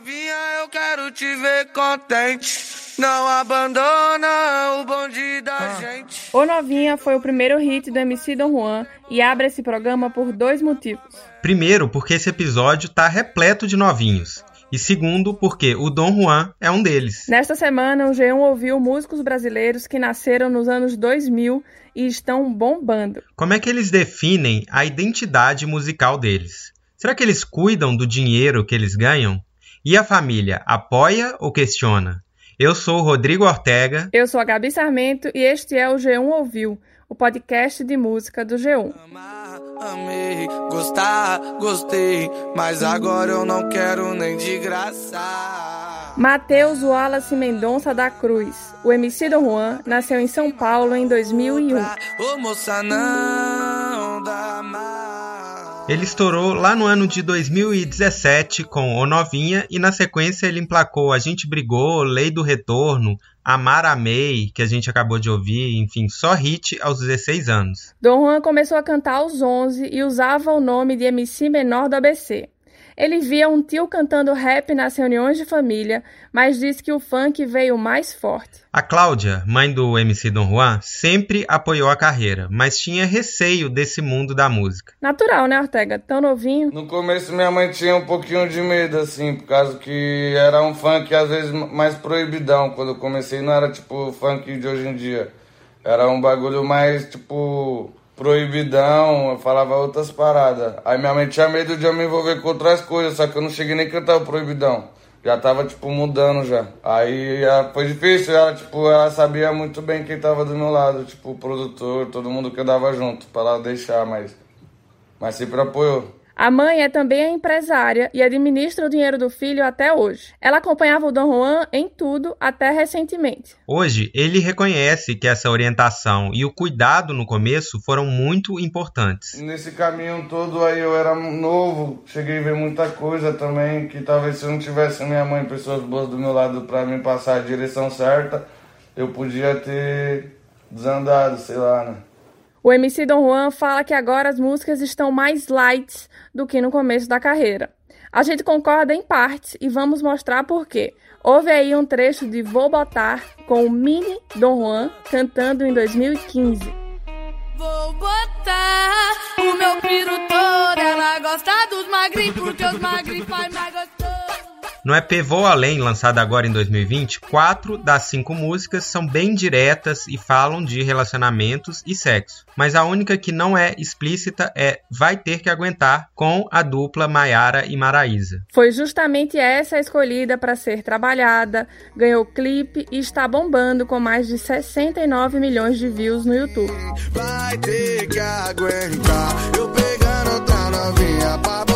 novinha, eu quero te ver contente. Não abandona o bonde da ah. gente. O Novinha foi o primeiro hit do MC Don Juan e abre esse programa por dois motivos. Primeiro, porque esse episódio tá repleto de novinhos. E segundo, porque o Dom Juan é um deles. Nesta semana, o G1 ouviu músicos brasileiros que nasceram nos anos 2000 e estão bombando. Como é que eles definem a identidade musical deles? Será que eles cuidam do dinheiro que eles ganham? E a família apoia ou questiona? Eu sou o Rodrigo Ortega. Eu sou a Gabi Sarmento e este é o G1 Ouviu, o podcast de música do G1. Amar, amei, gostar, gostei, mas agora eu não quero nem de graça. Matheus Wallace Mendonça da Cruz, o MC Don Juan, nasceu em São Paulo em 2001. Ô moça, não dá. Ele estourou lá no ano de 2017 com O Novinha e na sequência ele emplacou A Gente Brigou, Lei do Retorno, Amar Amei, que a gente acabou de ouvir, enfim, só hit aos 16 anos. Dom Juan começou a cantar aos 11 e usava o nome de MC menor do ABC. Ele via um tio cantando rap nas reuniões de família, mas disse que o funk veio mais forte. A Cláudia, mãe do MC Don Juan, sempre apoiou a carreira, mas tinha receio desse mundo da música. Natural, né, Ortega? Tão novinho. No começo minha mãe tinha um pouquinho de medo, assim, por causa que era um funk às vezes mais proibidão. Quando eu comecei não era tipo o funk de hoje em dia. Era um bagulho mais, tipo, proibidão, eu falava outras paradas. Aí minha mãe tinha medo de eu me envolver com outras coisas, só que eu não cheguei nem a cantar o proibidão. Já tava, tipo, mudando já. Aí foi difícil, ela, tipo, ela sabia muito bem quem tava do meu lado, tipo, o produtor, todo mundo que andava junto, pra ela deixar, mas. Mas sempre apoiou. A mãe é também a empresária e administra o dinheiro do filho até hoje. Ela acompanhava o Dom Juan em tudo até recentemente. Hoje, ele reconhece que essa orientação e o cuidado no começo foram muito importantes. Nesse caminho todo aí eu era novo, cheguei a ver muita coisa também que talvez se eu não tivesse minha mãe e pessoas boas do meu lado para me passar a direção certa, eu podia ter desandado, sei lá, né? O MC Don Juan fala que agora as músicas estão mais light do que no começo da carreira. A gente concorda em partes e vamos mostrar por quê. Houve aí um trecho de Vou Botar com o mini Don Juan cantando em 2015. Vou botar o meu todo, ela gosta dos magrinhos porque os magrinhos mais gostoso. No EP Vou Além, lançado agora em 2020, quatro das cinco músicas são bem diretas e falam de relacionamentos e sexo. Mas a única que não é explícita é Vai Ter Que Aguentar, com a dupla Maiara e Maraísa. Foi justamente essa escolhida para ser trabalhada, ganhou clipe e está bombando com mais de 69 milhões de views no YouTube. Vai ter que aguentar, eu pegando outra novinha pra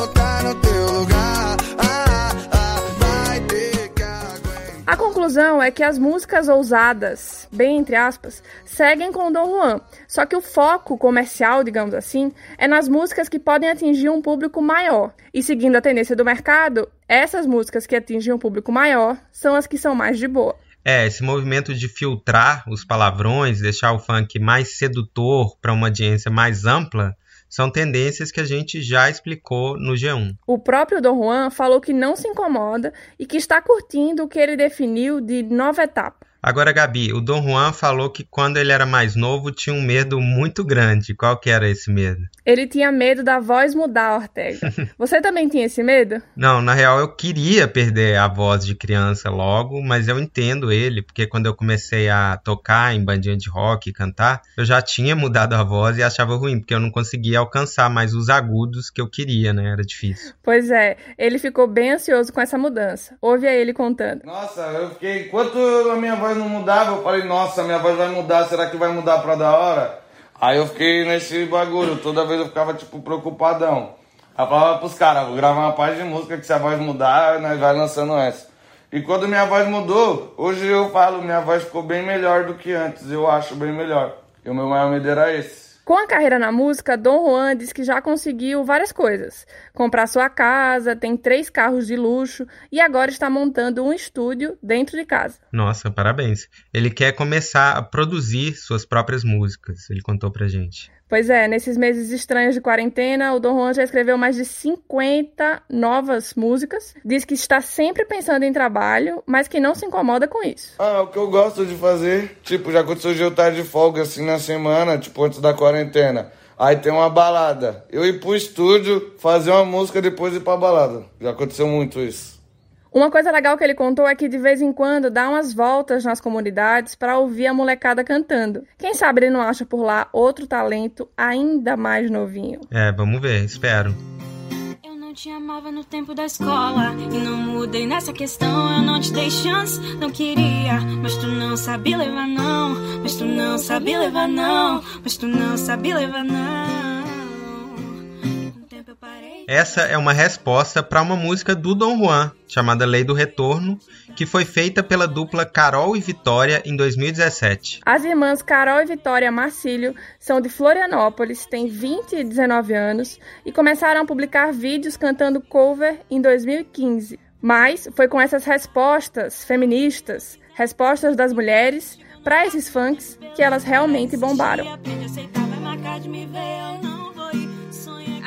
A conclusão é que as músicas ousadas, bem entre aspas, seguem com Dom Juan. Só que o foco comercial, digamos assim, é nas músicas que podem atingir um público maior. E seguindo a tendência do mercado, essas músicas que atingem um público maior são as que são mais de boa. É, esse movimento de filtrar os palavrões, deixar o funk mais sedutor para uma audiência mais ampla, são tendências que a gente já explicou no G1. O próprio Dom Juan falou que não se incomoda e que está curtindo o que ele definiu de nova etapa. Agora, Gabi, o Dom Juan falou que quando ele era mais novo tinha um medo muito grande. Qual que era esse medo? Ele tinha medo da voz mudar, Ortega. Você também tinha esse medo? Não, na real eu queria perder a voz de criança logo, mas eu entendo ele, porque quando eu comecei a tocar em bandinha de rock e cantar, eu já tinha mudado a voz e achava ruim, porque eu não conseguia alcançar mais os agudos que eu queria, né? Era difícil. Pois é, ele ficou bem ansioso com essa mudança. Ouve aí ele contando. Nossa, eu fiquei. Enquanto a minha voz não mudava, eu falei, nossa, minha voz vai mudar, será que vai mudar pra da hora? Aí eu fiquei nesse bagulho, toda vez eu ficava, tipo, preocupadão. Aí eu falava pros caras, vou gravar uma parte de música que se a voz mudar, nós vai lançando essa. E quando minha voz mudou, hoje eu falo, minha voz ficou bem melhor do que antes, eu acho bem melhor. E o meu maior medo era esse. Com a carreira na música, Dom Juan diz que já conseguiu várias coisas. Comprar sua casa, tem três carros de luxo e agora está montando um estúdio dentro de casa. Nossa, parabéns. Ele quer começar a produzir suas próprias músicas, ele contou pra gente. Pois é, nesses meses estranhos de quarentena, o Dom Juan já escreveu mais de 50 novas músicas. Diz que está sempre pensando em trabalho, mas que não se incomoda com isso. Ah, o que eu gosto de fazer, tipo, já aconteceu de eu estar de folga assim na semana, tipo, antes da quarentena. Aí tem uma balada. Eu ir pro estúdio, fazer uma música depois ir pra balada. Já aconteceu muito isso. Uma coisa legal que ele contou é que de vez em quando dá umas voltas nas comunidades para ouvir a molecada cantando. Quem sabe ele não acha por lá outro talento ainda mais novinho. É, vamos ver, espero. Eu não te amava no tempo da escola e não mudei nessa questão. Eu não te dei chance, não queria, mas tu não sabia levar não. Mas tu não sabia levar não. Mas tu não sabia levar não. Essa é uma resposta para uma música do Dom Juan, chamada Lei do Retorno, que foi feita pela dupla Carol e Vitória em 2017. As irmãs Carol e Vitória Marcílio são de Florianópolis, têm 20 e 19 anos e começaram a publicar vídeos cantando cover em 2015. Mas foi com essas respostas feministas, respostas das mulheres, para esses funks que elas realmente bombaram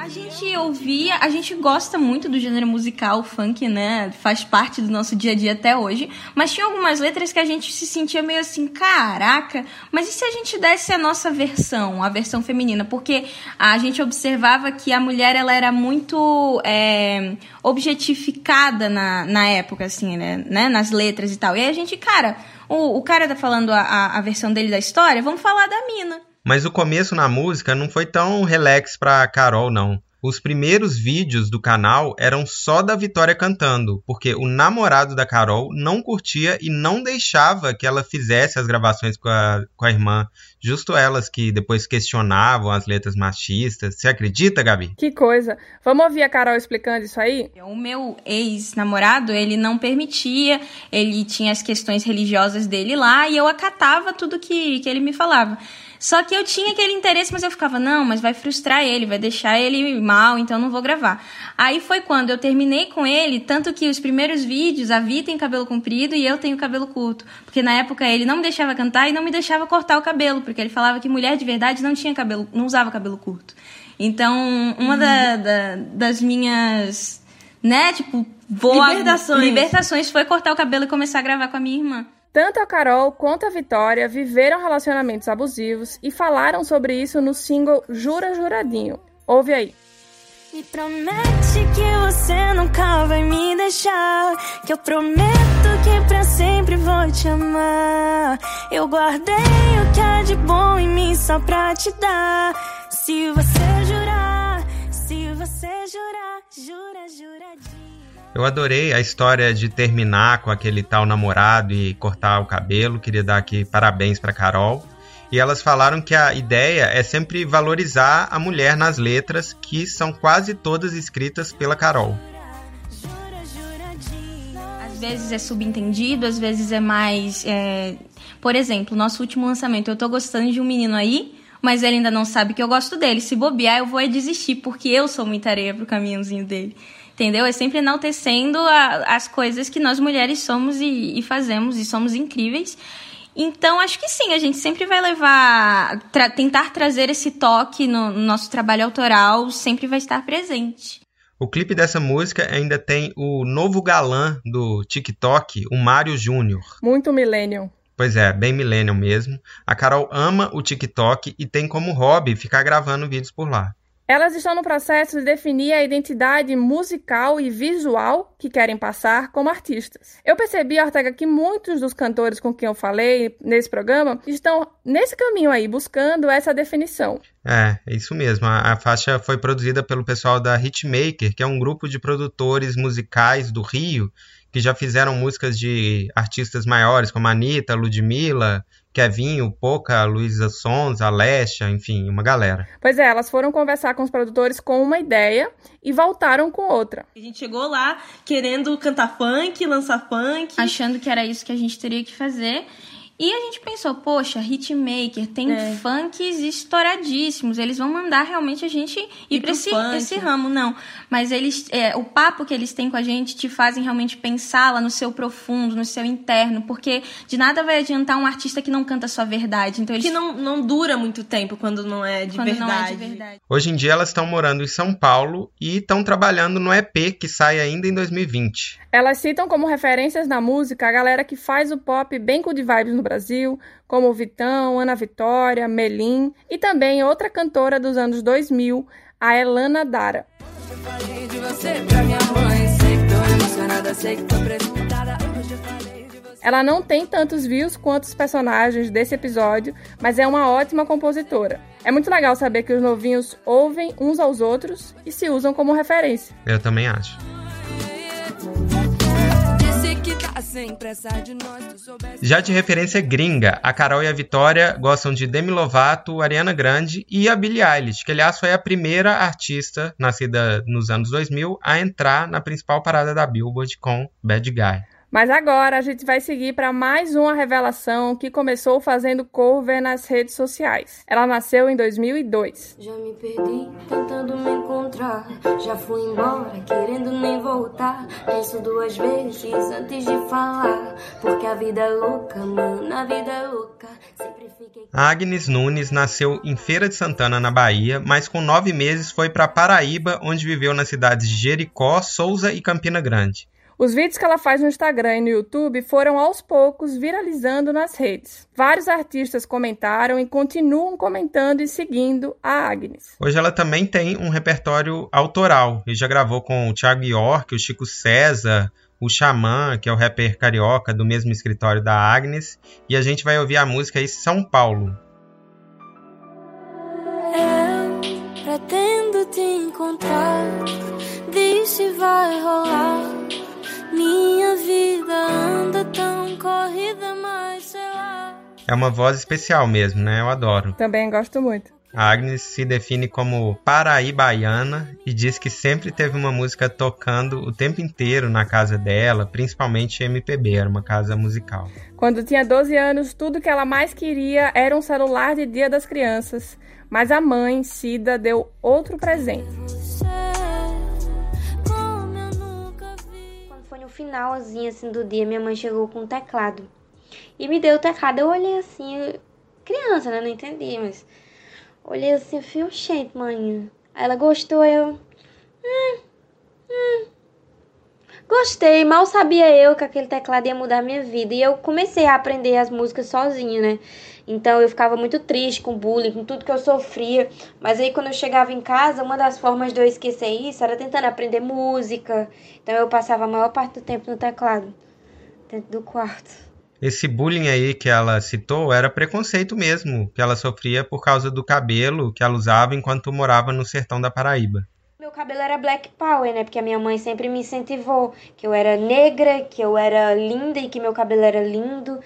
a gente ouvia, a gente gosta muito do gênero musical funk, né? Faz parte do nosso dia a dia até hoje. Mas tinha algumas letras que a gente se sentia meio assim, caraca, mas e se a gente desse a nossa versão, a versão feminina? Porque a gente observava que a mulher ela era muito é, objetificada na, na época, assim, né? né? Nas letras e tal. E aí a gente, cara, o, o cara tá falando a, a, a versão dele da história, vamos falar da mina. Mas o começo na música não foi tão relax pra Carol, não. Os primeiros vídeos do canal eram só da Vitória cantando, porque o namorado da Carol não curtia e não deixava que ela fizesse as gravações com a, com a irmã. Justo elas que depois questionavam as letras machistas. Você acredita, Gabi? Que coisa. Vamos ouvir a Carol explicando isso aí? O meu ex-namorado, ele não permitia, ele tinha as questões religiosas dele lá e eu acatava tudo que, que ele me falava. Só que eu tinha aquele interesse, mas eu ficava, não, mas vai frustrar ele, vai deixar ele mal, então não vou gravar. Aí foi quando eu terminei com ele, tanto que os primeiros vídeos, a Vi tem cabelo comprido e eu tenho cabelo curto. Porque na época ele não me deixava cantar e não me deixava cortar o cabelo, porque ele falava que mulher de verdade não tinha cabelo, não usava cabelo curto. Então, uma uhum. da, da, das minhas, né, tipo, vou libertações. libertações foi cortar o cabelo e começar a gravar com a minha irmã. Tanto a Carol quanto a Vitória viveram relacionamentos abusivos e falaram sobre isso no single Jura Juradinho. Ouve aí. Me promete que você nunca vai me deixar. Que eu prometo que pra sempre vou te amar. Eu guardei o que há de bom em mim só pra te dar. Se você jurar, se você jurar, jura, juradinho. Eu adorei a história de terminar com aquele tal namorado e cortar o cabelo. Queria dar aqui parabéns para Carol. E elas falaram que a ideia é sempre valorizar a mulher nas letras, que são quase todas escritas pela Carol. Às vezes é subentendido, às vezes é mais. É... Por exemplo, nosso último lançamento, eu tô gostando de um menino aí, mas ele ainda não sabe que eu gosto dele. Se bobear, eu vou é desistir, porque eu sou muita areia pro caminhãozinho dele entendeu? É sempre enaltecendo a, as coisas que nós mulheres somos e, e fazemos e somos incríveis. Então, acho que sim, a gente sempre vai levar, tra tentar trazer esse toque no, no nosso trabalho autoral, sempre vai estar presente. O clipe dessa música ainda tem o novo galã do TikTok, o Mário Júnior. Muito millennial. Pois é, bem millennial mesmo. A Carol ama o TikTok e tem como hobby ficar gravando vídeos por lá. Elas estão no processo de definir a identidade musical e visual que querem passar como artistas. Eu percebi, Ortega, que muitos dos cantores com quem eu falei nesse programa estão nesse caminho aí, buscando essa definição. É, é isso mesmo. A, a faixa foi produzida pelo pessoal da Hitmaker, que é um grupo de produtores musicais do Rio que já fizeram músicas de artistas maiores, como Anitta, Ludmilla, Kevinho, Poca, Luísa Sons, Alessia, enfim, uma galera. Pois é, elas foram conversar com os produtores com uma ideia e voltaram com outra. A gente chegou lá querendo cantar funk, lançar funk. Achando que era isso que a gente teria que fazer. E a gente pensou, poxa, hitmaker, tem É. funks estouradíssimos, eles vão mandar realmente a gente ir, pro esse, funk. esse ramo. Não, mas eles, é, o papo que eles têm com a gente te fazem realmente pensar lá no seu profundo, no seu interno, porque de nada vai adiantar um artista que não canta a sua verdade. Então eles Que não, não dura muito tempo quando não é de quando verdade. não é de verdade. Hoje em dia elas estão morando em São Paulo e estão trabalhando no EP que sai ainda em 2020. Elas citam como referências na música a galera que faz o pop bem good vibes no Brasil, como Vitão, Ana Vitória, Melim e também outra cantora dos anos 2000, a Elana Dara. Ela não tem tantos views quanto os personagens desse episódio, mas é uma ótima compositora. É muito legal saber que os novinhos ouvem uns aos outros e se usam como referência. Eu também acho. Já de referência gringa, a Carol e a Vitória gostam de Demi Lovato, Ariana Grande e a Billie Eilish, que aliás foi a primeira artista nascida nos anos 2000 a entrar na principal parada da Billboard com Bad Guy. Mas agora a gente vai seguir para mais uma revelação que começou fazendo cover nas redes sociais. Ela nasceu em 2002. Já me perdi tentando me encontrar. Já fui embora querendo nem voltar. Penso duas vezes antes de falar. Porque a vida é louca, mano, a vida é louca. Sempre fiquei. Agnes Nunes nasceu em Feira de Santana, na Bahia, mas com nove meses foi para Paraíba, onde viveu nas cidades de Jericó, Souza e Campina Grande. Os vídeos que ela faz no Instagram e no YouTube foram aos poucos viralizando nas redes. Vários artistas comentaram e continuam comentando e seguindo a Agnes. Hoje ela também tem um repertório autoral e já gravou com o Thiago York, o Chico César, o Xamã, que é o rapper carioca do mesmo escritório da Agnes, e a gente vai ouvir a música aí São Paulo. Eu pretendo te encontrar. Diz se vai rolar. Minha vida anda tão corrida, mas sei lá. É uma voz especial mesmo, né? Eu adoro. Também gosto muito. A Agnes se define como paraibaiana e diz que sempre teve uma música tocando o tempo inteiro na casa dela, principalmente MPB, era uma casa musical. Quando tinha 12 anos, tudo que ela mais queria era um celular de Dia das Crianças. Mas a mãe, Cida, deu outro presente. Finalzinho assim do dia, minha mãe chegou com um teclado. E me deu o teclado. Eu olhei assim, criança, né? Não entendi, mas. Olhei assim, fui, oxente, mãe. Ela gostou, eu. Hum, hum. Gostei, mal sabia eu que aquele teclado ia mudar minha vida. E eu comecei a aprender as músicas sozinha, né? Então eu ficava muito triste com o bullying, com tudo que eu sofria. Mas aí quando eu chegava em casa, uma das formas de eu esquecer isso era tentando aprender música. Então eu passava a maior parte do tempo no teclado, dentro do quarto. Esse bullying aí que ela citou era preconceito mesmo, que ela sofria por causa do cabelo que ela usava enquanto morava no sertão da Paraíba. Meu cabelo era black power, né? Porque a minha mãe sempre me incentivou que eu era negra, que eu era linda e que meu cabelo era lindo.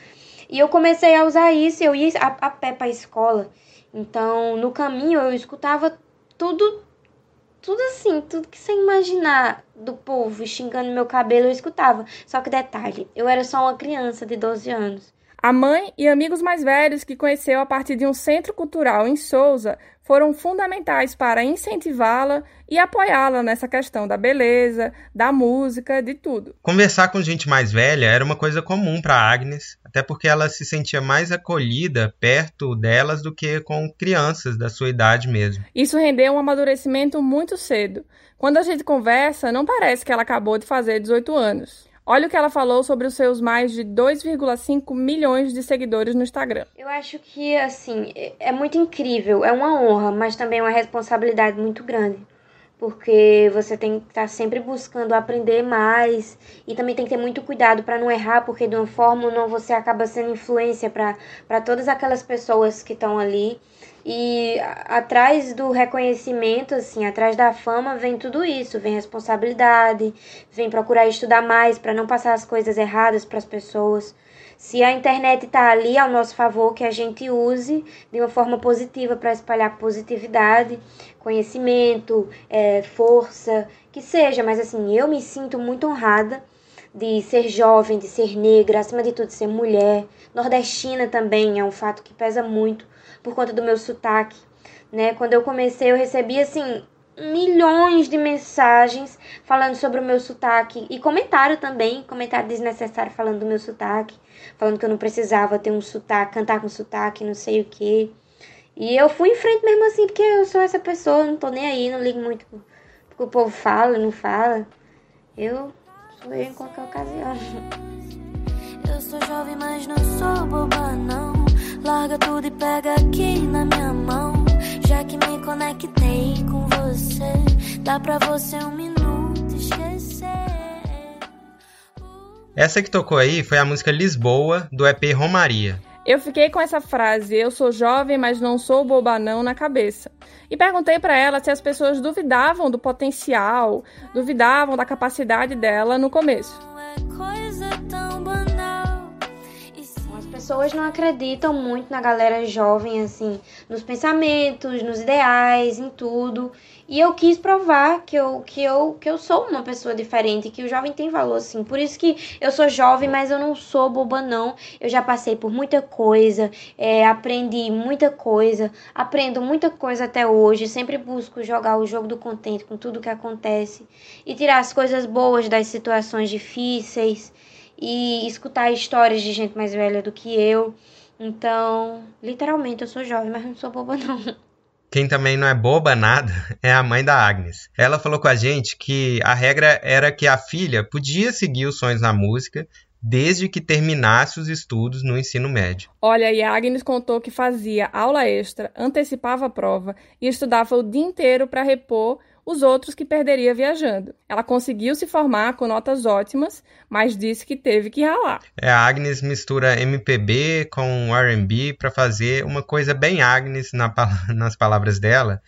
E eu comecei a usar isso, eu ia a, a pé pra escola. Então, no caminho eu escutava tudo tudo assim, tudo que você imaginar do povo xingando meu cabelo, eu escutava. Só que detalhe, eu era só uma criança de 12 anos. A mãe e amigos mais velhos que conheceu a partir de um centro cultural em Souza foram fundamentais para incentivá-la e apoiá-la nessa questão da beleza, da música, de tudo. Conversar com gente mais velha era uma coisa comum para Agnes, até porque ela se sentia mais acolhida perto delas do que com crianças da sua idade mesmo. Isso rendeu um amadurecimento muito cedo. Quando a gente conversa, não parece que ela acabou de fazer 18 anos. Olha o que ela falou sobre os seus mais de 2,5 milhões de seguidores no Instagram. Eu acho que, assim, é- é muito incrível, é uma honra, mas também é uma responsabilidade muito grande. Porque você tem que estar sempre buscando aprender mais e também tem que ter muito cuidado para não errar, porque de uma forma ou não você acaba sendo influência para todas aquelas pessoas que estão ali. E atrás do reconhecimento, assim, atrás da fama, vem tudo isso, vem responsabilidade, vem procurar estudar mais para não passar as coisas erradas para as pessoas. Se a internet está ali ao nosso favor, que a gente use de uma forma positiva para espalhar positividade, conhecimento, é, força, que seja. Mas assim, eu me sinto muito honrada de ser jovem, de ser negra, acima de tudo de ser mulher. Nordestina também é um fato que pesa muito por conta do meu sotaque, né? Quando eu comecei, eu recebi assim milhões de mensagens falando sobre o meu sotaque e comentário também, comentário desnecessário falando do meu sotaque, falando que eu não precisava ter um sotaque, cantar com sotaque, não sei o que. E eu fui em frente mesmo assim, porque eu sou essa pessoa, não tô nem aí, não ligo muito porque o povo fala, não fala. Eu sou eu em qualquer ocasião. Eu sou jovem, mas não sou boba, não. Larga tudo e pega aqui na minha mão. Já que me conectei com você, dá pra você um minuto esquecer. Essa que tocou aí foi a música Lisboa, do EP Romaria. Eu fiquei com essa frase, eu sou jovem, mas não sou boba não, na cabeça. E perguntei para ela se as pessoas duvidavam do potencial, duvidavam da capacidade dela no começo. As pessoas não acreditam muito na galera jovem, assim, nos pensamentos, nos ideais, em tudo. E eu quis provar que eu, que eu, que eu sou uma pessoa diferente, que o jovem tem valor, sim. Por isso que eu sou jovem, mas eu não sou boba, não. Eu já passei por muita coisa, é, aprendi muita coisa, aprendo muita coisa até hoje. Sempre busco jogar o jogo do contente com tudo que acontece e tirar as coisas boas das situações difíceis e escutar histórias de gente mais velha do que eu. Então, literalmente, eu sou jovem, mas não sou boba, não. Quem também não é boba nada é a mãe da Agnes. Ela falou com a gente que a regra era que a filha podia seguir os sonhos na música desde que terminasse os estudos no ensino médio. Olha, e a Agnes contou que fazia aula extra, antecipava a prova e estudava o dia inteiro para repor os outros que perderia viajando. Ela conseguiu se formar com notas ótimas, mas disse que teve que ralar. É, a Agnes mistura MPB com R&B para fazer uma coisa bem Agnes na, nas palavras dela.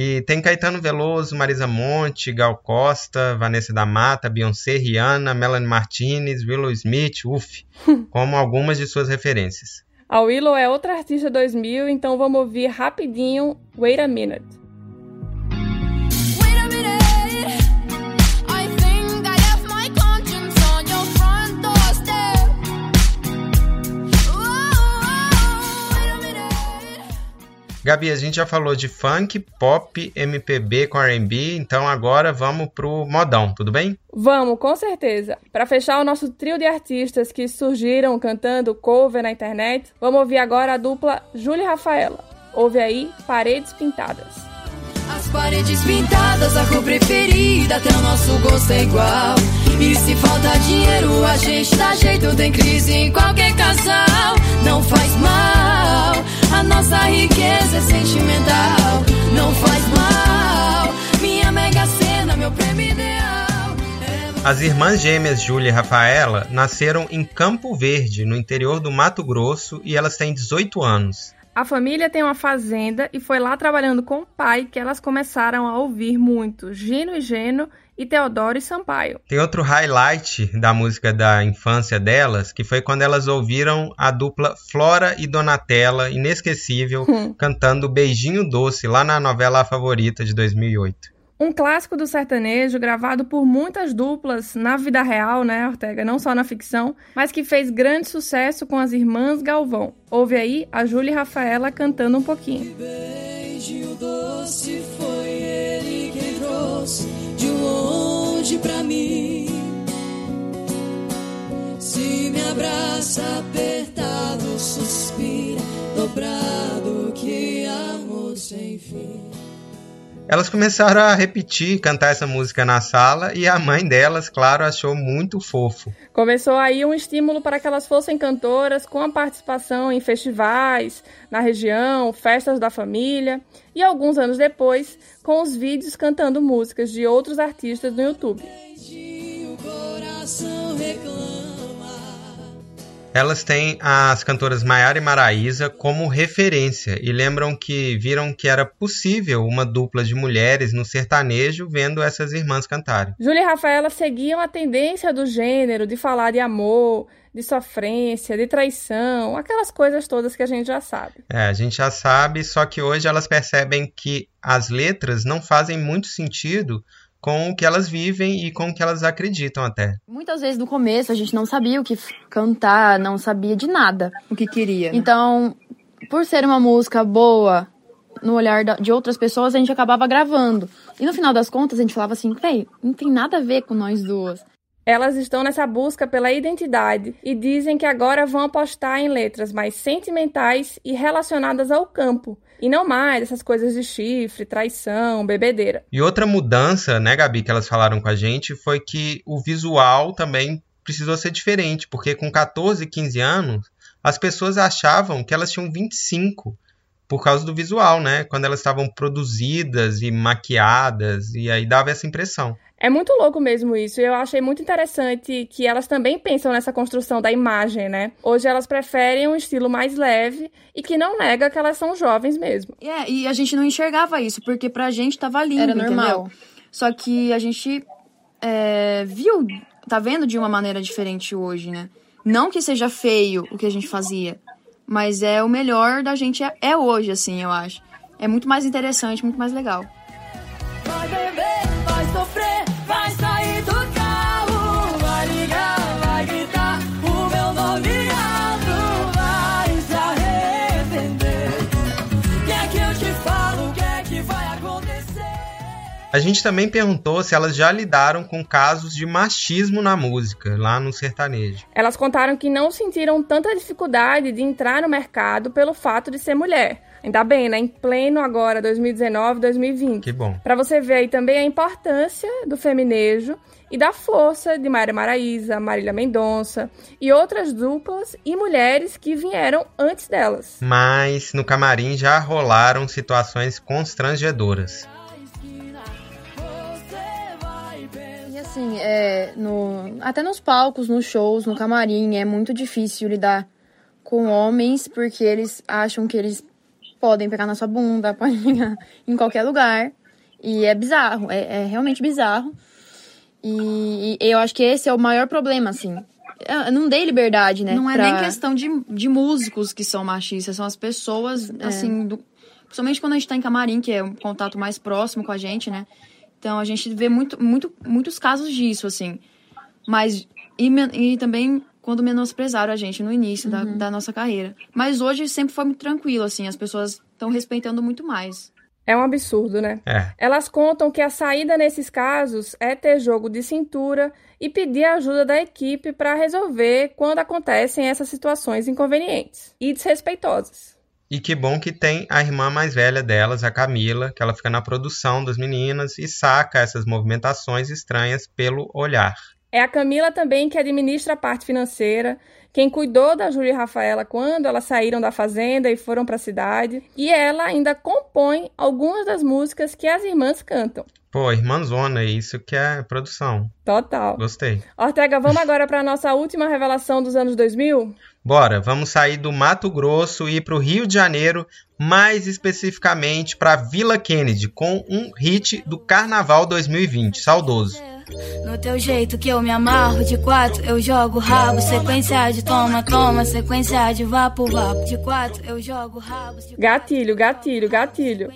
E tem Caetano Veloso, Marisa Monte, Gal Costa, Vanessa da Mata, Beyoncé, Rihanna, Melanie Martinez, Willow Smith, uff, como algumas de suas referências. A Willow é outra artista 2000, então vamos ouvir rapidinho Wait a Minute. Gabi, a gente já falou de funk, pop, MPB com R&B, então agora vamos pro modão, tudo bem? Vamos, com certeza. Para fechar o nosso trio de artistas que surgiram cantando cover na internet, vamos ouvir agora a dupla Júlia e Rafaela. Ouve aí Paredes Pintadas. As paredes pintadas, a cor preferida, até o nosso gosto é igual. E se falta dinheiro, a gente dá jeito, tem crise em qualquer casal. Não faz mal, a nossa riqueza é sentimental. Não faz mal, minha mega cena, meu prêmio ideal. É As irmãs gêmeas Júlia e Rafaela nasceram em Campo Verde, no interior do Mato Grosso, e elas têm 18 anos. A família tem uma fazenda e foi lá trabalhando com o pai que elas começaram a ouvir muito Gino e Geno e Teodoro e Sampaio. Tem outro highlight da música da infância delas, que foi quando elas ouviram a dupla Flora e Donatella, inesquecível, cantando Beijinho Doce lá na novela A Favorita de 2008. Um clássico do sertanejo gravado por muitas duplas na vida real, né, Ortega? Não só na ficção, mas que fez grande sucesso com as irmãs Galvão. Ouve aí a Júlia e Rafaela cantando um pouquinho. Beijinho doce foi ele quem trouxe de longe pra mim. Se me abraça apertado, suspira, dobrado, que amor sem fim. Elas começaram a repetir, cantar essa música na sala e a mãe delas, claro, achou muito fofo. Começou aí um estímulo para que elas fossem cantoras com a participação em festivais, na região, festas da família e alguns anos depois, com os vídeos cantando músicas de outros artistas no YouTube. O coração reclama. Elas têm as cantoras Maiara e Maraísa como referência e lembram que viram que era possível uma dupla de mulheres no sertanejo vendo essas irmãs cantarem. Júlia e Rafaela seguiam a tendência do gênero de falar de amor, de sofrência, de traição, aquelas coisas todas que a gente já sabe. É, a gente já sabe, só que hoje elas percebem que as letras não fazem muito sentido com o que elas vivem e com o que elas acreditam até. muitas vezes no começo a gente não sabia o que cantar, não sabia de nada. O que queria. Então, por ser uma música boa no olhar de outras pessoas, a gente acabava gravando. E no final das contas, a gente falava assim, véi, não tem nada a ver com nós duas. Elas estão nessa busca pela identidade e dizem que agora vão apostar em letras mais sentimentais e relacionadas ao campo, e não mais essas coisas de chifre, traição, bebedeira. E outra mudança, né, Gabi, que elas falaram com a gente foi que o visual também precisou ser diferente, porque com 14, 15 anos, as pessoas achavam que elas tinham 25 por causa do visual, né? Quando elas estavam produzidas e maquiadas, e aí dava essa impressão. É muito louco mesmo isso. Eu achei muito interessante que elas também pensam nessa construção da imagem, né? Hoje elas preferem um estilo mais leve e que não nega que elas são jovens mesmo. É, e a gente não enxergava isso, porque pra gente tava lindo, Era normal. entendeu? Só que a gente é, viu, tá vendo de uma maneira diferente hoje, né? Não que seja feio o que a gente fazia, mas é o melhor da gente é, é hoje, assim, eu acho. É muito mais interessante, muito mais legal. A gente também perguntou se elas já lidaram com casos de machismo na música, lá no sertanejo. Elas contaram que não sentiram tanta dificuldade de entrar no mercado pelo fato de ser mulher. Ainda bem, né? Em pleno agora 2019, 2020. Que bom. Para você ver aí também a importância do feminejo e da força de Maria Maraíza, Marília Mendonça e outras duplas e mulheres que vieram antes delas. Mas no camarim já rolaram situações constrangedoras. Assim, é, no, até nos palcos, nos shows, no camarim, é muito difícil lidar com homens porque eles acham que eles podem pegar na sua bunda, podem pegar em qualquer lugar. E é bizarro, é, é realmente bizarro. E, e eu acho que esse é o maior problema, assim. Eu não dei liberdade, né? Não é pra- nem questão de, de músicos que são machistas, são as pessoas, assim, do, principalmente quando a gente tá em camarim, que é um contato mais próximo com a gente, né? Então a gente vê muito, muito, muitos casos disso, assim. Mas. E, e também quando menosprezaram a gente no início da, da nossa carreira. Mas hoje sempre foi muito tranquilo, assim, as pessoas estão respeitando muito mais. É um absurdo, né? É. Elas contam que a saída nesses casos é ter jogo de cintura e pedir a ajuda da equipe para resolver quando acontecem essas situações inconvenientes e desrespeitosas. E que bom que tem a irmã mais velha delas, a Camila, que ela fica na produção das meninas e saca essas movimentações estranhas pelo olhar. É a Camila também que administra a parte financeira, quem cuidou da Júlia e Rafaela quando elas saíram da fazenda e foram para a cidade, e ela ainda compõe algumas das músicas que as irmãs cantam. Pô, irmãzona, isso que é produção. Total. Gostei. Ortega, vamos agora para a nossa última revelação dos anos 2000? Bora, vamos sair do Mato Grosso e ir pro Rio de Janeiro, mais especificamente para Vila Kennedy, com um hit do Carnaval 2020, saudoso. No teu jeito que eu me amarro de quatro, eu jogo rabo, sequência de toma, toma, sequência de vapo, vapo. De quatro, eu jogo rabo. De Gatilho, gatilho, gatilho.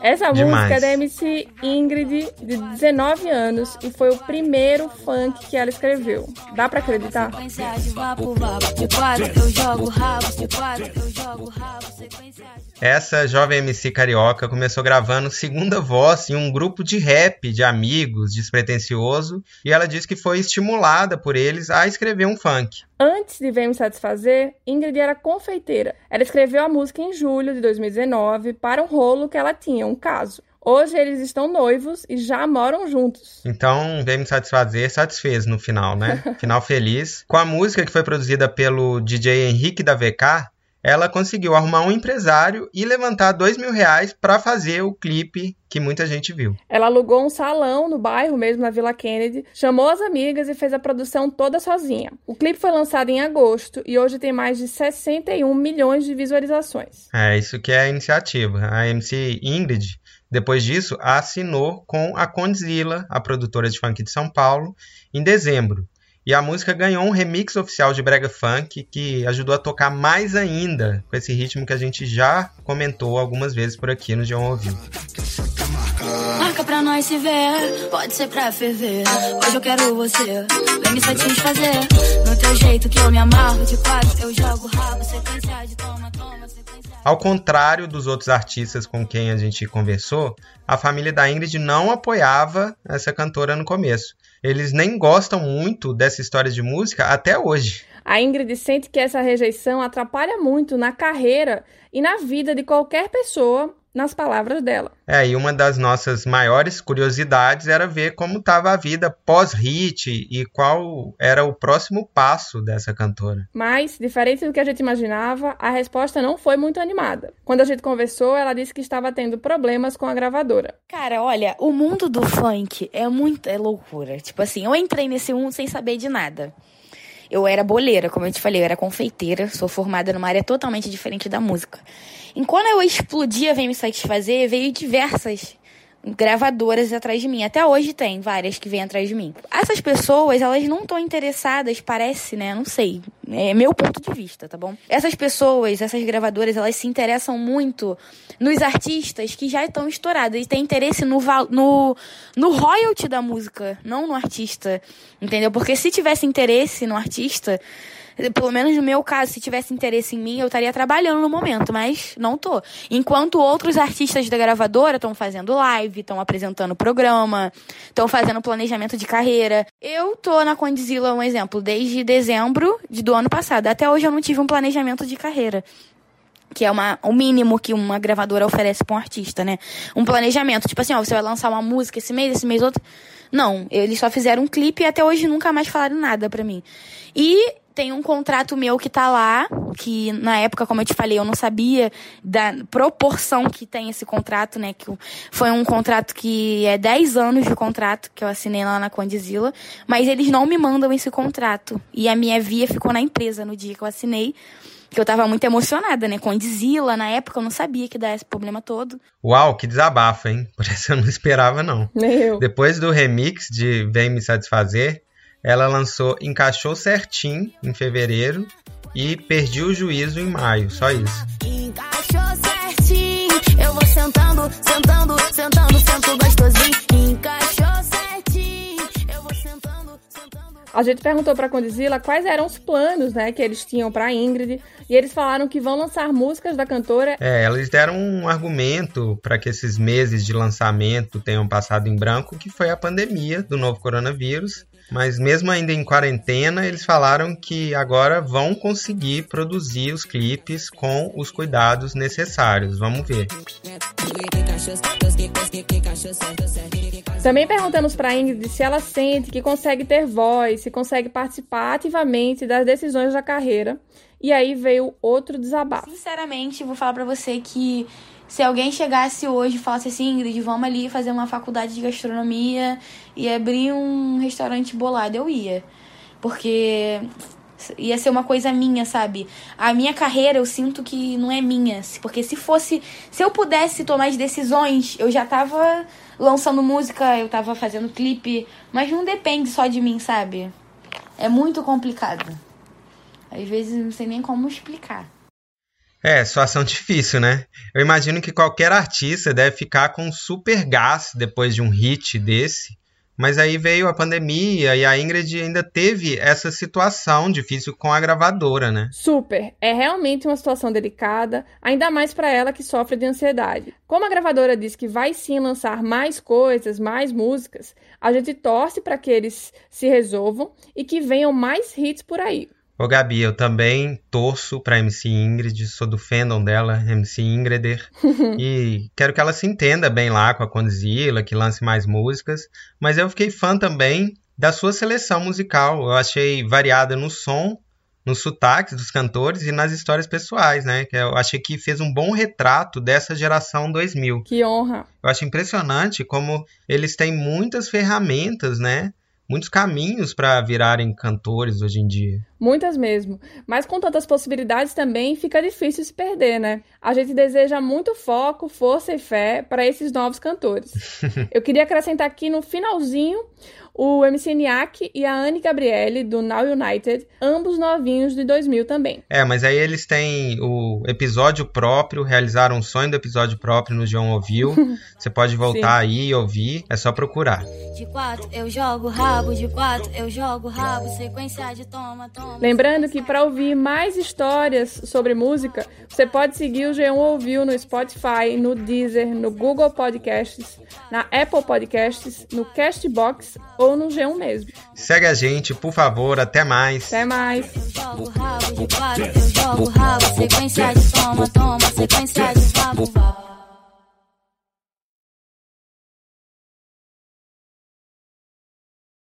Essa Demais. música é da MC Ingrid, de 19 anos, e foi o primeiro funk que ela escreveu. Dá pra acreditar? sequência de vapo, vapo. De quatro, eu jogo rabo. De quatro, eu jogo rabo, sequência de Essa jovem MC carioca começou gravando segunda voz em um grupo de rap de amigos, despretensioso, e ela disse que foi estimulada por eles a escrever um funk. Antes de Vem Me Satisfazer, Ingrid era confeiteira. Ela escreveu a música em julho de 2019 para um rolo que ela tinha, um caso. Hoje eles estão noivos e já moram juntos. Então, veio me satisfazer, satisfez no final, né? Final feliz. Com a música que foi produzida pelo DJ Henrique da VK, ela conseguiu arrumar um empresário e levantar dois mil reais para fazer o clipe que muita gente viu. Ela alugou um salão no bairro mesmo, na Vila Kennedy, chamou as amigas e fez a produção toda sozinha. O clipe foi lançado em agosto e hoje tem mais de 61 milhões de visualizações. É, isso que é a iniciativa. A MC Ingrid, depois disso, assinou com a Condzilla, a produtora de funk de São Paulo, em dezembro. E a música ganhou um remix oficial de Brega Funk que ajudou a tocar mais ainda com esse ritmo que a gente já comentou algumas vezes por aqui no John Ouviu. Marca pra nós se ver, pode ser pra ferver. Hoje eu quero você, vem me satisfazer. No teu jeito que eu me amarro, de quatro eu jogo rabo, sequência de toma, toma, sequência. Ao contrário dos outros artistas com quem a gente conversou, a família da Ingrid não apoiava essa cantora no começo. Eles nem gostam muito dessa história de música até hoje. A Ingrid sente que essa rejeição atrapalha muito na carreira e na vida de qualquer pessoa, nas palavras dela. É, e uma das nossas maiores curiosidades era ver como estava a vida pós-hit e qual era o próximo passo dessa cantora. Mas, diferente do que a gente imaginava, a resposta não foi muito animada. Quando a gente conversou, ela disse que estava tendo problemas com a gravadora. Cara, olha, o mundo do funk é muito é loucura. Tipo assim, eu entrei nesse mundo sem saber de nada. Eu era boleira, como eu te falei, eu era confeiteira, sou formada numa área totalmente diferente da música. E quando eu explodi a Vem Me Satisfazer, veio diversas gravadoras atrás de mim. Até hoje tem várias que vêm atrás de mim. Essas pessoas, elas não estão interessadas, parece, né? Não sei. É meu ponto de vista, tá bom? Essas pessoas, essas gravadoras, elas se interessam muito nos artistas que já estão estourados. E têm interesse no, no, no royalty da música, não no artista. Entendeu? Porque se tivesse interesse no artista pelo menos no meu caso, se tivesse interesse em mim, eu estaria trabalhando no momento, mas não tô. Enquanto outros artistas da gravadora estão fazendo live, estão apresentando programa, estão fazendo planejamento de carreira. Eu tô na Condzilla, um exemplo, desde dezembro de, do ano passado. Até hoje eu não tive um planejamento de carreira que é uma, o mínimo que uma gravadora oferece para um artista, né? Um planejamento, tipo assim, ó, você vai lançar uma música esse mês, esse mês outro. Não, eles só fizeram um clipe e até hoje nunca mais falaram nada para mim. E tem um contrato meu que tá lá, que na época, como eu te falei, eu não sabia da proporção que tem esse contrato, né? Que foi um contrato que é 10 anos de contrato que eu assinei lá na Condizila, mas eles não me mandam esse contrato. E a minha via ficou na empresa no dia que eu assinei que eu tava muito emocionada, né? Com Dizila, na época eu não sabia que dar esse problema todo. Uau, que desabafo, hein? Por isso eu não esperava, não. Nem eu. Depois do remix de Vem Me Satisfazer, ela lançou Encaixou Certinho em fevereiro e Perdi o Juízo em maio, só isso. Encaixou certinho, eu vou sentando, sentando, sentando, sento gostosinho. Encaixou certinho, eu vou sentando, sentando. A gente perguntou para Condizila quais eram os planos, né, que eles tinham para Ingrid, e eles falaram que vão lançar músicas da cantora. É, eles deram um argumento para que esses meses de lançamento tenham passado em branco, que foi a pandemia do novo coronavírus mas mesmo ainda em quarentena, eles falaram que agora vão conseguir produzir os clipes com os cuidados necessários. Vamos ver. Também perguntamos para Ingrid se ela sente que consegue ter voz, se consegue participar ativamente das decisões da carreira. E aí veio outro desabafo. Sinceramente, vou falar para você que se alguém chegasse hoje e falasse assim, Ingrid, vamos ali fazer uma faculdade de gastronomia e abrir um restaurante bolado, eu ia. Porque ia ser uma coisa minha, sabe? A minha carreira eu sinto que não é minha. Porque se fosse. Se eu pudesse tomar as decisões, eu já tava lançando música, eu tava fazendo clipe. Mas não depende só de mim, sabe? É muito complicado. Às vezes não sei nem como explicar. É, situação difícil, né? Eu imagino que qualquer artista deve ficar com super gás depois de um hit desse. Mas aí veio a pandemia e a Ingrid ainda teve essa situação difícil com a gravadora, né? Super. É realmente uma situação delicada, ainda mais para ela que sofre de ansiedade. Como a gravadora diz que vai sim lançar mais coisas, mais músicas, a gente torce para que eles se resolvam e que venham mais hits por aí. Ô Gabi, eu também torço pra MC Ingrid, sou do fandom dela, MC Ingrider, e quero que ela se entenda bem lá com a Condzilla, que lance mais músicas, mas eu fiquei fã também da sua seleção musical, eu achei variada no som, nos sotaques dos cantores e nas histórias pessoais, né? Que eu achei que fez um bom retrato dessa geração 2000. Que honra! Eu acho impressionante como eles têm muitas ferramentas, né? Muitos caminhos para virarem cantores hoje em dia. Muitas mesmo. Mas com tantas possibilidades também fica difícil se perder, né? A gente deseja muito foco, força e fé para esses novos cantores. Eu queria acrescentar aqui no finalzinho o MC Niak e a Anne Gabriele, do Now United, ambos novinhos de 2000 também. É, mas aí eles têm o episódio próprio, realizaram um sonho do episódio próprio no João Ouviu. Você pode voltar aí e ouvir, é só procurar. De quatro eu jogo rabo, de quatro eu jogo rabo, sequência de toma, toma. Lembrando que para ouvir mais histórias sobre música, você pode seguir o G1 Ouviu no Spotify, no Deezer, no Google Podcasts, na Apple Podcasts, no Castbox ou no G1 mesmo. Segue a gente, por favor, até mais. Até mais. Sequência de toma, toma, sequência de rabo, rabo.